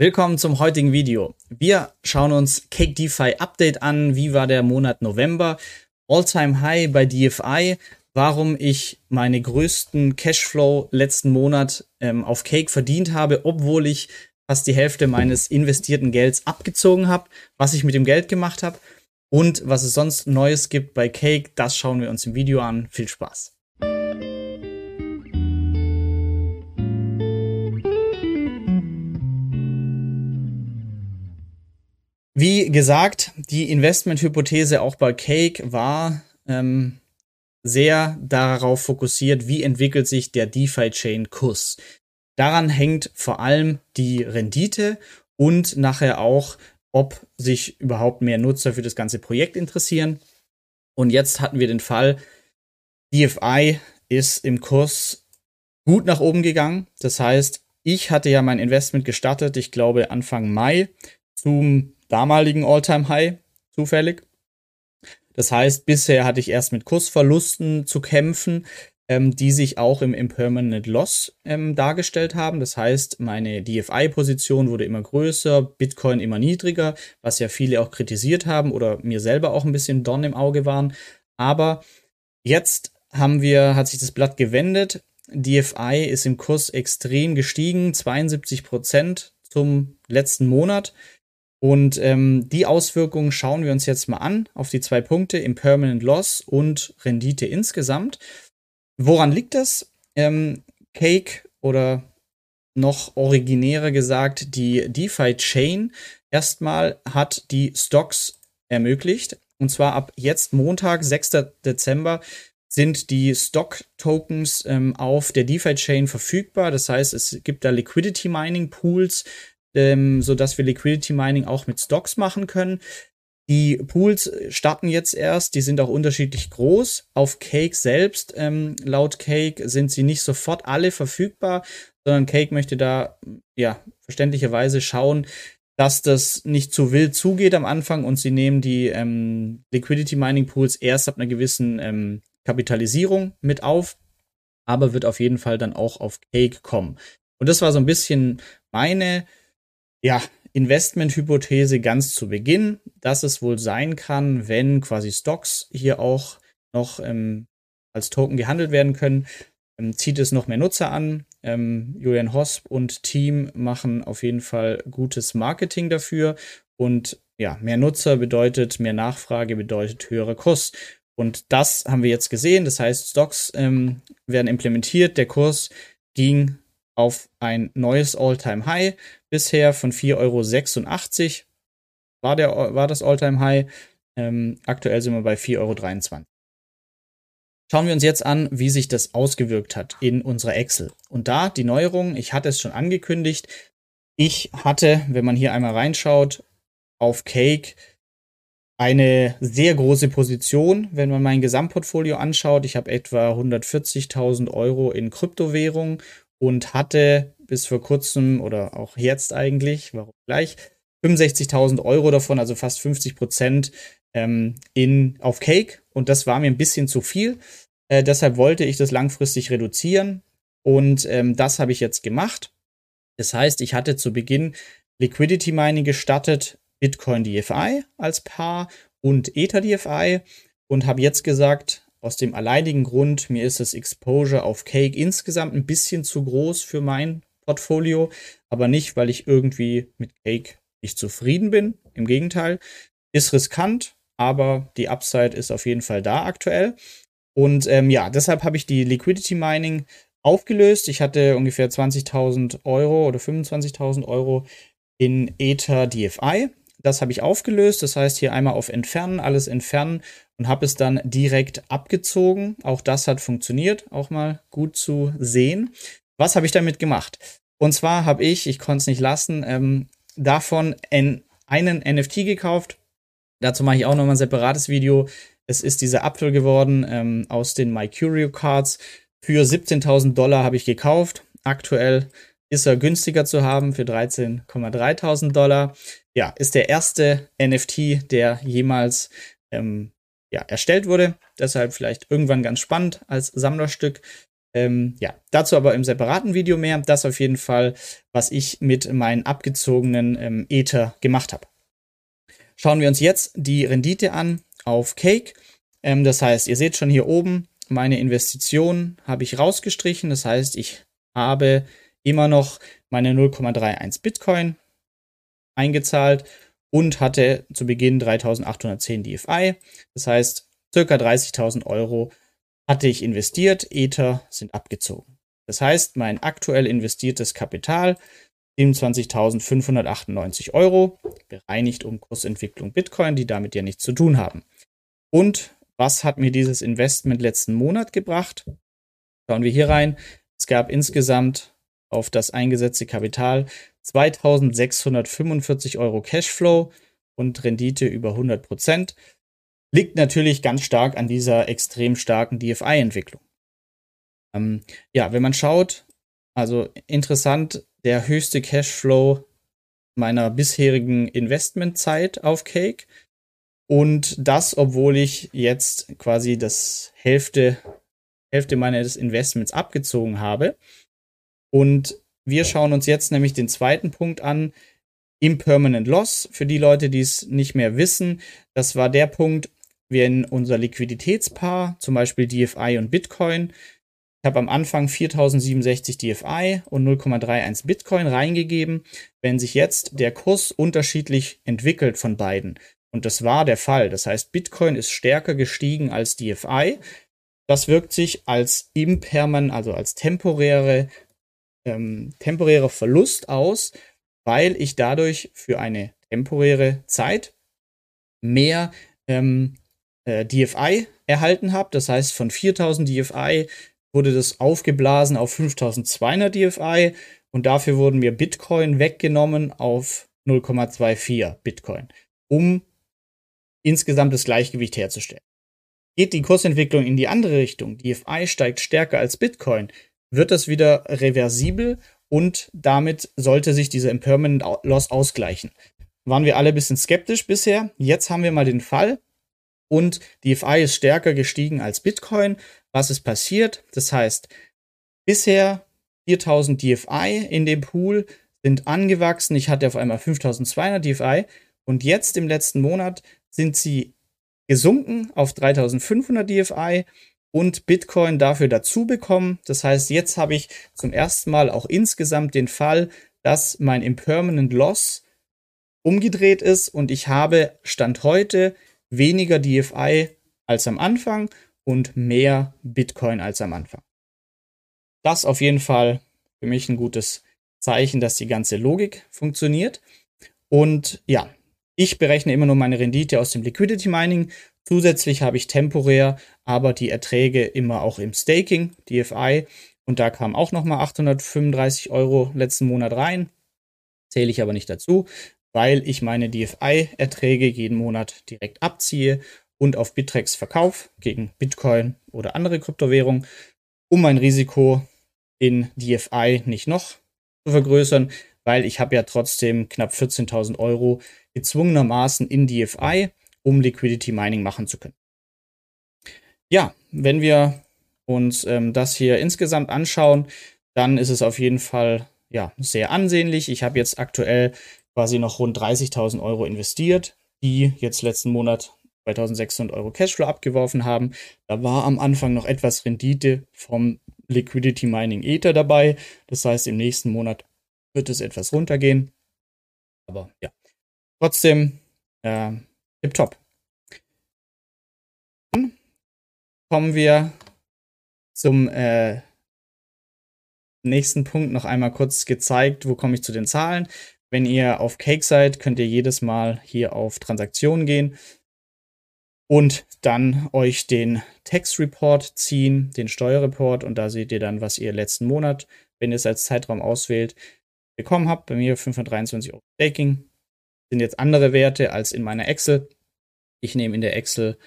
Willkommen zum heutigen Video. Wir schauen uns Cake DeFi Update an. Wie war der Monat November? All-Time High bei DFI. Warum ich meine größten Cashflow letzten Monat ähm, auf Cake verdient habe, obwohl ich fast die Hälfte meines investierten Gelds abgezogen habe, was ich mit dem Geld gemacht habe und was es sonst Neues gibt bei Cake, das schauen wir uns im Video an. Viel Spaß! Wie gesagt, die Investmenthypothese auch bei Cake war ähm, sehr darauf fokussiert, wie entwickelt sich der DeFi-Chain-Kurs. Daran hängt vor allem die Rendite und nachher auch, ob sich überhaupt mehr Nutzer für das ganze Projekt interessieren. Und jetzt hatten wir den Fall, DFI ist im Kurs gut nach oben gegangen. Das heißt, ich hatte ja mein Investment gestartet, ich glaube Anfang Mai zum damaligen All-Time-High zufällig. Das heißt, bisher hatte ich erst mit Kursverlusten zu kämpfen, ähm, die sich auch im Impermanent Loss ähm, dargestellt haben. Das heißt, meine DFI-Position wurde immer größer, Bitcoin immer niedriger, was ja viele auch kritisiert haben oder mir selber auch ein bisschen Dorn im Auge waren. Aber jetzt haben wir, hat sich das Blatt gewendet. DFI ist im Kurs extrem gestiegen, 72 Prozent zum letzten Monat. Und ähm, die Auswirkungen schauen wir uns jetzt mal an auf die zwei Punkte, Impermanent Loss und Rendite insgesamt. Woran liegt das? Ähm, Cake oder noch originärer gesagt, die DeFi-Chain erstmal hat die Stocks ermöglicht. Und zwar ab jetzt Montag, 6. Dezember, sind die Stock-Tokens ähm, auf der DeFi-Chain verfügbar. Das heißt, es gibt da Liquidity-Mining-Pools, ähm, sodass wir Liquidity Mining auch mit Stocks machen können. Die Pools starten jetzt erst, die sind auch unterschiedlich groß. Auf Cake selbst, ähm, laut Cake, sind sie nicht sofort alle verfügbar, sondern Cake möchte da, ja, verständlicherweise schauen, dass das nicht zu wild zugeht am Anfang und sie nehmen die ähm, Liquidity Mining Pools erst ab einer gewissen ähm, Kapitalisierung mit auf, aber wird auf jeden Fall dann auch auf Cake kommen. Und das war so ein bisschen meine ja, Investmenthypothese ganz zu Beginn, dass es wohl sein kann, wenn quasi Stocks hier auch noch ähm, als Token gehandelt werden können, ähm, zieht es noch mehr Nutzer an. Ähm, Julian Hosp und Team machen auf jeden Fall gutes Marketing dafür und ja, mehr Nutzer bedeutet mehr Nachfrage, bedeutet höhere Kurs. Und das haben wir jetzt gesehen. Das heißt, Stocks ähm, werden implementiert. Der Kurs ging auf ein neues All-Time-High bisher von 4,86 Euro war, der, war das All-Time-High. Ähm, aktuell sind wir bei 4,23 Euro. Schauen wir uns jetzt an, wie sich das ausgewirkt hat in unserer Excel. Und da die Neuerung, ich hatte es schon angekündigt, ich hatte, wenn man hier einmal reinschaut, auf Cake eine sehr große Position, wenn man mein Gesamtportfolio anschaut. Ich habe etwa 140.000 Euro in Kryptowährung und hatte bis vor kurzem oder auch jetzt eigentlich, warum gleich, 65.000 Euro davon, also fast 50 Prozent ähm, in, auf Cake. Und das war mir ein bisschen zu viel. Äh, deshalb wollte ich das langfristig reduzieren. Und ähm, das habe ich jetzt gemacht. Das heißt, ich hatte zu Beginn Liquidity Mining gestartet, Bitcoin DFI als Paar und Ether DFI und habe jetzt gesagt, aus dem alleinigen Grund, mir ist das Exposure auf Cake insgesamt ein bisschen zu groß für mein Portfolio, aber nicht, weil ich irgendwie mit Cake nicht zufrieden bin. Im Gegenteil, ist riskant, aber die Upside ist auf jeden Fall da aktuell. Und ähm, ja, deshalb habe ich die Liquidity Mining aufgelöst. Ich hatte ungefähr 20.000 Euro oder 25.000 Euro in Ether DFI. Das habe ich aufgelöst. Das heißt, hier einmal auf Entfernen, alles entfernen und habe es dann direkt abgezogen. Auch das hat funktioniert, auch mal gut zu sehen. Was habe ich damit gemacht? Und zwar habe ich, ich konnte es nicht lassen, ähm, davon en, einen NFT gekauft. Dazu mache ich auch nochmal ein separates Video. Es ist dieser Apfel geworden ähm, aus den My Curio Cards. Für 17.000 Dollar habe ich gekauft. Aktuell ist er günstiger zu haben für 13,3.000 Dollar. Ja, ist der erste NFT, der jemals ähm, ja, erstellt wurde. Deshalb vielleicht irgendwann ganz spannend als Sammlerstück. Ähm, ja, dazu aber im separaten Video mehr. Das auf jeden Fall, was ich mit meinen abgezogenen ähm, Ether gemacht habe. Schauen wir uns jetzt die Rendite an auf Cake. Ähm, das heißt, ihr seht schon hier oben, meine Investition habe ich rausgestrichen. Das heißt, ich habe immer noch meine 0,31 Bitcoin eingezahlt und hatte zu Beginn 3810 DFI. Das heißt, circa 30.000 Euro hatte ich investiert, Ether sind abgezogen. Das heißt, mein aktuell investiertes Kapital 27.598 Euro, bereinigt um Kursentwicklung Bitcoin, die damit ja nichts zu tun haben. Und was hat mir dieses Investment letzten Monat gebracht? Schauen wir hier rein. Es gab insgesamt auf das eingesetzte Kapital 2645 Euro Cashflow und Rendite über 100 Prozent. Liegt natürlich ganz stark an dieser extrem starken DFI-Entwicklung. Ähm, ja, wenn man schaut, also interessant, der höchste Cashflow meiner bisherigen Investmentzeit auf Cake. Und das, obwohl ich jetzt quasi das Hälfte, Hälfte meines Investments abgezogen habe. Und wir schauen uns jetzt nämlich den zweiten Punkt an, Impermanent Loss. Für die Leute, die es nicht mehr wissen, das war der Punkt, wenn unser Liquiditätspaar, zum Beispiel DFI und Bitcoin, ich habe am Anfang 4067 DFI und 0,31 Bitcoin reingegeben. Wenn sich jetzt der Kurs unterschiedlich entwickelt von beiden, und das war der Fall, das heißt, Bitcoin ist stärker gestiegen als DFI, das wirkt sich als impermanent, also als temporäre ähm, temporärer Verlust aus, weil ich dadurch für eine temporäre Zeit mehr ähm, äh, DFI erhalten habe. Das heißt, von 4000 DFI wurde das aufgeblasen auf 5200 DFI und dafür wurden mir Bitcoin weggenommen auf 0,24 Bitcoin, um insgesamt das Gleichgewicht herzustellen. Geht die Kursentwicklung in die andere Richtung, DFI steigt stärker als Bitcoin, wird das wieder reversibel und damit sollte sich dieser Impermanent Loss ausgleichen. Waren wir alle ein bisschen skeptisch bisher. Jetzt haben wir mal den Fall und DFI ist stärker gestiegen als Bitcoin. Was ist passiert? Das heißt, bisher 4000 DFI in dem Pool sind angewachsen. Ich hatte auf einmal 5200 DFI und jetzt im letzten Monat sind sie gesunken auf 3500 DFI und Bitcoin dafür dazu bekommen. Das heißt, jetzt habe ich zum ersten Mal auch insgesamt den Fall, dass mein Impermanent Loss umgedreht ist und ich habe Stand heute weniger DFI als am Anfang und mehr Bitcoin als am Anfang. Das auf jeden Fall für mich ein gutes Zeichen, dass die ganze Logik funktioniert. Und ja, ich berechne immer nur meine Rendite aus dem Liquidity Mining Zusätzlich habe ich temporär aber die Erträge immer auch im Staking, DFI. Und da kam auch nochmal 835 Euro letzten Monat rein. Zähle ich aber nicht dazu, weil ich meine DFI-Erträge jeden Monat direkt abziehe und auf Bittrex verkaufe gegen Bitcoin oder andere Kryptowährungen, um mein Risiko in DFI nicht noch zu vergrößern, weil ich habe ja trotzdem knapp 14.000 Euro gezwungenermaßen in DFI um Liquidity Mining machen zu können. Ja, wenn wir uns ähm, das hier insgesamt anschauen, dann ist es auf jeden Fall ja sehr ansehnlich. Ich habe jetzt aktuell quasi noch rund 30.000 Euro investiert, die jetzt letzten Monat 2600 Euro Cashflow abgeworfen haben. Da war am Anfang noch etwas Rendite vom Liquidity Mining Ether dabei. Das heißt, im nächsten Monat wird es etwas runtergehen. Aber ja, trotzdem äh, Tipptopp. Dann kommen wir zum äh, nächsten Punkt noch einmal kurz gezeigt, wo komme ich zu den Zahlen. Wenn ihr auf Cake seid, könnt ihr jedes Mal hier auf Transaktionen gehen und dann euch den Tax Report ziehen, den Steuerreport und da seht ihr dann, was ihr letzten Monat, wenn ihr es als Zeitraum auswählt, bekommen habt. Bei mir 523 Euro Staking, sind jetzt andere Werte als in meiner Excel. Ich nehme in der Excel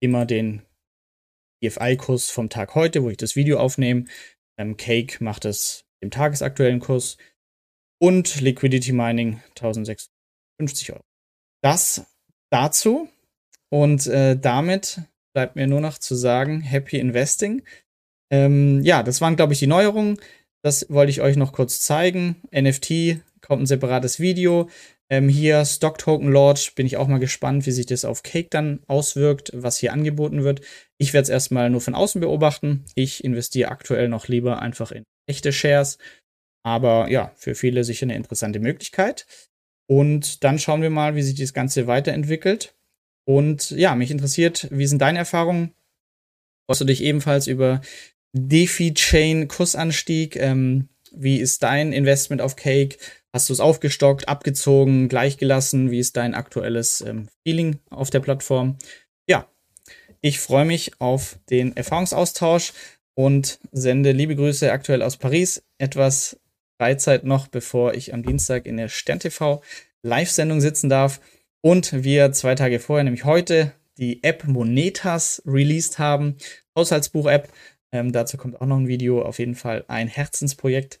immer den DFI-Kurs vom Tag heute, wo ich das Video aufnehme. Ähm, Cake macht es im tagesaktuellen Kurs. Und Liquidity Mining 1650 Euro. Das dazu. Und äh, damit bleibt mir nur noch zu sagen, Happy Investing. Ähm, ja, das waren, glaube ich, die Neuerungen. Das wollte ich euch noch kurz zeigen. NFT kommt ein separates Video. Ähm, hier Stock Token Launch bin ich auch mal gespannt, wie sich das auf Cake dann auswirkt, was hier angeboten wird. Ich werde es erstmal nur von außen beobachten. Ich investiere aktuell noch lieber einfach in echte Shares. Aber ja, für viele sicher eine interessante Möglichkeit. Und dann schauen wir mal, wie sich das Ganze weiterentwickelt. Und ja, mich interessiert, wie sind deine Erfahrungen? Hast du dich ebenfalls über DeFi-Chain Kursanstieg? Ähm, wie ist dein Investment auf Cake? Hast du es aufgestockt, abgezogen, gleichgelassen? Wie ist dein aktuelles ähm, Feeling auf der Plattform? Ja, ich freue mich auf den Erfahrungsaustausch und sende liebe Grüße aktuell aus Paris. Etwas Freizeit noch, bevor ich am Dienstag in der Stern TV Live-Sendung sitzen darf. Und wir zwei Tage vorher, nämlich heute, die App Monetas released haben. Haushaltsbuch-App. Ähm, dazu kommt auch noch ein Video. Auf jeden Fall ein Herzensprojekt.